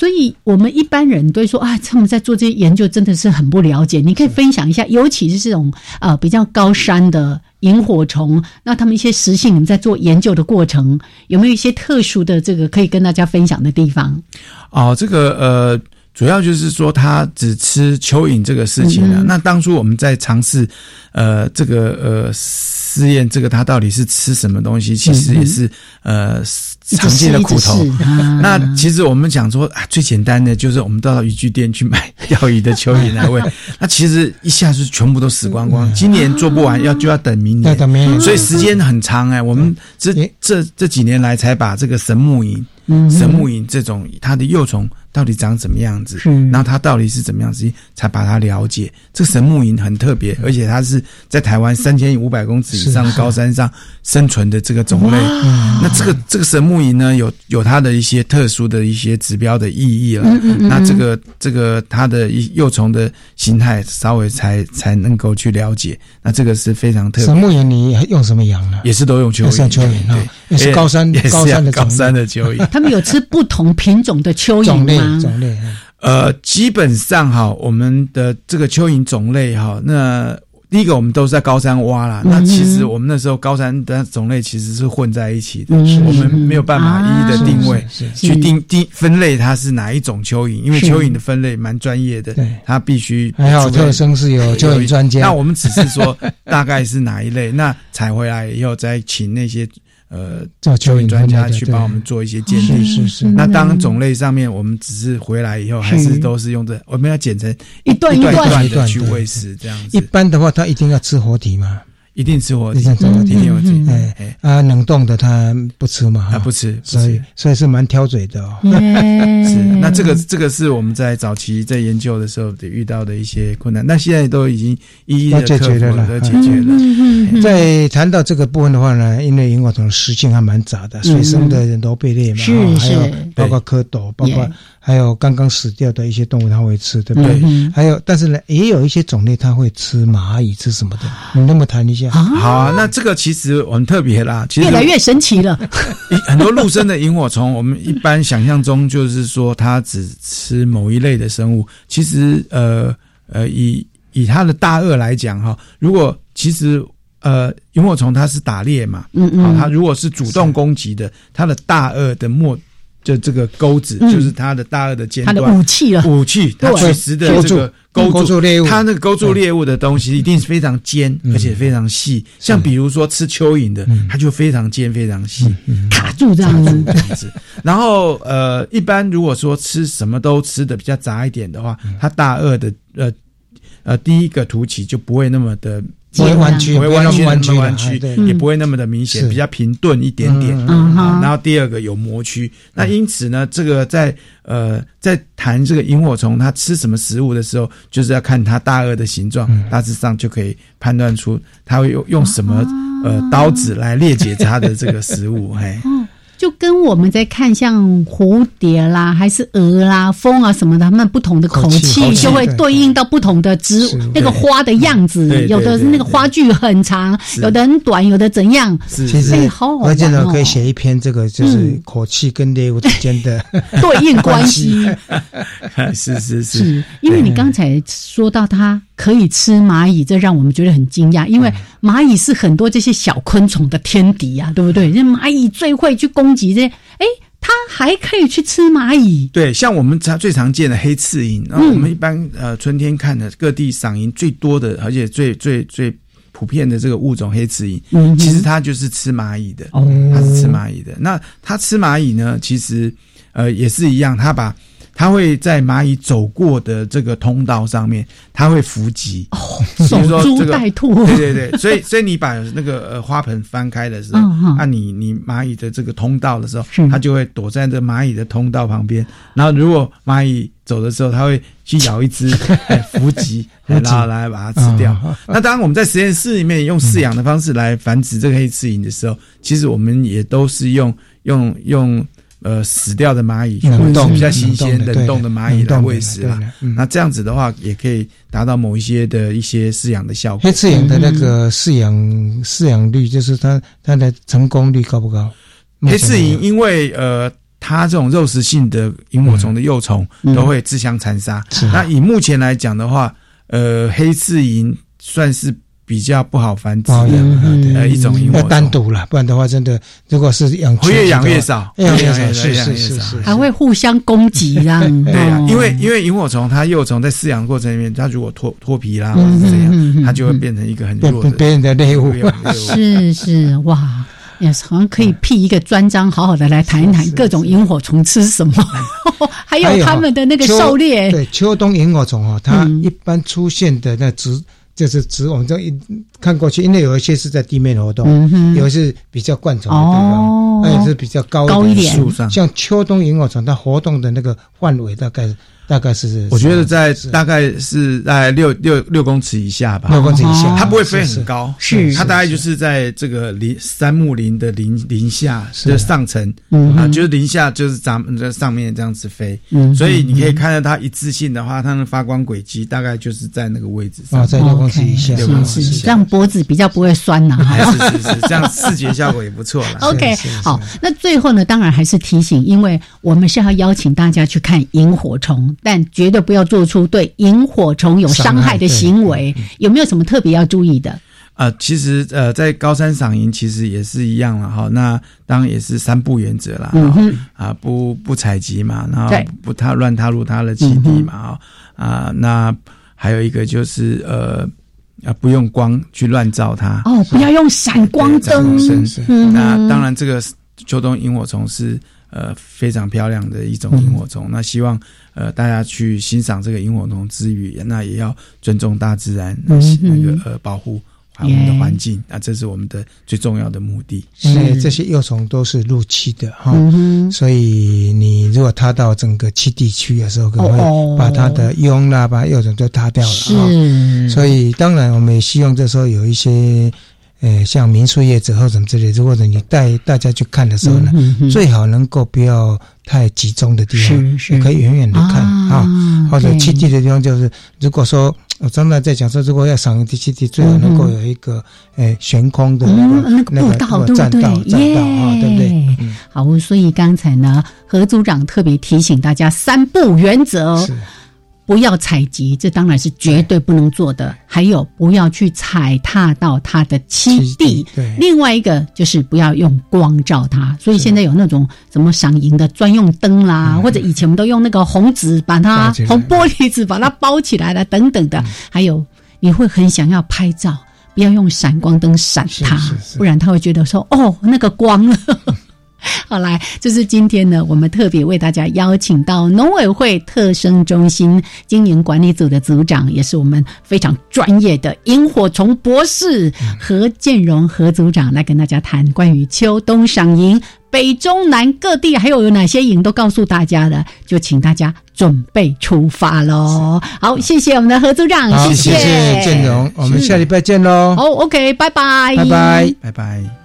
所以我们一般人都说啊，他们在做这些研究真的是很不了解。你可以分享一下，尤其是这种呃比较高山的萤火虫，那他们一些食性，你们在做研究的过程有没有一些特殊的这个可以跟大家分享的地方？哦，这个呃。主要就是说，它只吃蚯蚓这个事情了。那当初我们在尝试，呃，这个呃试验，这个它到底是吃什么东西，其实也是呃常见的苦头。那其实我们讲说啊，最简单的就是我们到渔具店去买钓鱼的蚯蚓来喂。那其实一下子全部都死光光，今年做不完，要就要等明年，所以时间很长哎。我们这这这几年来才把这个神木蝇。神木蝇这种它的幼虫到底长什么样子？然后它到底是怎么样子？才把它了解。这个神木蝇很特别，而且它是在台湾三千五百公尺以上高山上生存的这个种类。那这个这个神木蝇呢，有有它的一些特殊的一些指标的意义了。那这个这个它的幼虫的形态稍微才才能够去了解。那这个是非常特别。神木蝇你用什么养呢？也是都用蚯蚓。蚯蚓啊，也是高山高山的高山的蚯蚓。他们有吃不同品种的蚯蚓吗？种类，呃，基本上哈，我们的这个蚯蚓种类哈，那第一个我们都是在高山挖啦。那其实我们那时候高山的种类其实是混在一起的，我们没有办法一一的定位去定定分类它是哪一种蚯蚓，因为蚯蚓的分类蛮专业的，它必须还有特生是有蚯蚓专家。那我们只是说大概是哪一类，那采回来以后再请那些。呃，叫蚯蚓专家去帮我们做一些鉴定。是是是。那当种类上面，我们只是回来以后，还是都是用这，我们要剪成一段一段的去喂食这样子。一般的话，它一定要吃活体吗？一定吃活体，一定吃活体，哎啊，冷冻的他不吃嘛，它不吃，所以所以是蛮挑嘴的哦。是，那这个这个是我们在早期在研究的时候得遇到的一些困难，那现在都已经一一的解决了，都解决了。在谈到这个部分的话呢，因为萤火虫的食性还蛮杂的，水生的人都被列嘛，还有包括蝌蚪，包括。还有刚刚死掉的一些动物，它会吃，对不对？还有，但是呢，也有一些种类它会吃蚂蚁，吃什么的？你那么谈一下？好啊，那这个其实很特别啦，其实越来越神奇了。很多陆生的萤火虫，我们一般想象中就是说它只吃某一类的生物。其实，呃呃，以以它的大颚来讲哈，如果其实呃萤火虫它是打猎嘛，嗯嗯，它如果是主动攻击的，它的大颚的末。就这个钩子，就是它的大颚的尖端，它的武器了。武器，它取食的这个钩住猎物，它那个钩住猎物的东西一定是非常尖，而且非常细。像比如说吃蚯蚓的，它就非常尖、非常细，卡住这样子。这样子。然后呃，一般如果说吃什么都吃的比较杂一点的话，它大颚的呃呃第一个凸起就不会那么的。不会弯曲，不会弯曲，弯曲，弯曲，也不会那么的明显，比较平钝一点点。然后第二个有磨区，那因此呢，这个在呃在谈这个萤火虫它吃什么食物的时候，就是要看它大颚的形状，大致上就可以判断出它会用用什么呃刀子来裂解它的这个食物，嘿。就跟我们在看像蝴蝶啦，还是蛾啦、蜂啊什么的，它们不同的口气就会对应到不同的植物那个花的样子。有的那个花距很长，有的很短，有的怎样？其实好好玩哦。可以写一篇这个，就是口气跟猎物之间的 对应关系。是是是，因为你刚才说到它。可以吃蚂蚁，这让我们觉得很惊讶，因为蚂蚁是很多这些小昆虫的天敌呀，对不对？这蚂蚁最会去攻击这些，哎，它还可以去吃蚂蚁。对，像我们常最常见的黑刺蝇，然后我们一般呃春天看的各地赏蝇最多的，而且最最最普遍的这个物种黑刺蝇，其实它就是吃蚂蚁的，哦它是吃蚂蚁的。那它吃蚂蚁呢，其实呃也是一样，它把它会在蚂蚁走过的这个通道上面，它会伏击。哦，比守株待兔。对对对，所以所以你把那个呃花盆翻开的时候，那你你蚂蚁的这个通道的时候，它就会躲在这蚂蚁的通道旁边，然后如果蚂蚁走的时候，它会去咬一只 哎伏击，然后来把它吃掉。啊那当然我们在实验室里面用饲养的方式来繁殖这个黑翅蝇的时候，其实我们也都是用用用。呃，死掉的蚂蚁，冷或者冻是比较新鲜冷冻的蚂蚁来喂食。那这样子的话，也可以达到某一些的一些饲养的效果。黑刺蝇的那个饲养饲养率，就是它它的成功率高不高？黑刺蝇因为呃，它这种肉食性的萤火虫的幼虫嗯都会自相残杀。是那以目前来讲的话，呃，黑刺蝇算是比较不好繁殖嗯呃一种萤火要虫，单独了，不然的话，真的如果是养会越养越少，越养越少，越养越是越养越少是是是，还会互相攻击这样。对啊哦，因为因为萤火虫它幼虫在饲养的过程里面，它如果脱脱皮啦或嗯者是怎样，它就会变成一个很弱的别人的猎物。是是哇。也是好像可以辟一个专章，好好的来谈一谈 各种萤火虫吃什么，还有他们的那个狩猎。对，秋冬萤火虫哦，它嗯一般出现的那植就是指，我们这一看过去，因为有一些是在地面活动，有一些是比较灌丛的地哦。方，那也是比较高的树上。像秋冬萤火虫，它活动的那个范围大概大概是，我觉得在大概是在六六六公尺以下吧，六公尺以下，它不会飞很高，是它大概就是在这个林杉木林的林林下，是就是上层嗯啊，就是林下就是咱们在上面这样子飞，嗯所以你可以看到它一致性的话，它的发光轨迹大概就是在那个位置上啊，，在六公尺以下，六公尺以是是，下这样脖子比较不会酸呐。哎是是是，这样视觉效果也不错了。OK，好，那最后呢，当然还是提醒，因为我们是要邀请大家去看萤火虫，但绝对不要做出对萤火虫有伤害的行为。有没有什么特别要注意的？呃，其实呃，在高山赏萤其实也是一样了哈。那当然也是三不原则啦，啊，不不采集嘛，然后不踏乱踏入它的基地嘛，哈、啊，那还有一个就是呃啊，不用光去乱照它。哦，不要用闪光灯对闪光灯。嗯那当然，这个秋冬萤火虫是呃非常漂亮的一种萤火虫。那希望呃大家去欣赏这个萤火虫之余，那也要尊重大自然，那、嗯那个呃保护我们的环境。那，这是我们的最重要的目的。因为这些幼虫都是入栖的哈，嗯所以你如果踏到整个栖地区的时候，可能哦会把它的蛹啦、把幼虫都踏掉了哈。是，所以当然，我们也希望这时候有一些，呃，像民宿业者或什么之类的，或者你带大家去看的时候呢，嗯哼最好能够不要太集中的地方，可以远远的看啊啊，或者对栖地的地方，就是如果说我刚才在讲说，如果要赏一地栖地，最好能够有一个，诶，悬空的那嗯，个那个步道对不对？栈道，栈道啊，对不对？好，所以刚才呢，何组长特别提醒大家三不原则。是不要采集，这当然是绝对不能做的。还有，不要去踩踏到它的栖栖地地。对另外一个就是不要用光照它。所以现在有那种什么赏萤的专用灯啦，或者以前我们都用那个红纸把它红玻璃纸把它包起来了，等等的。还有，你会很想要拍照，不要用闪光灯闪它，是是是不然他会觉得说哦，那个光了。好，来，这是今天呢，我们特别为大家邀请到农委会特生中心经营管理组的组长，也是我们非常专业的萤火虫博士何建荣何组长来跟大家谈关于秋冬赏萤。北中南各地还有有哪些营都告诉大家了，就请大家准备出发喽。好，谢谢我们的何组长，谢谢建荣，我们下礼拜见喽。好，OK，拜拜，拜拜。拜拜。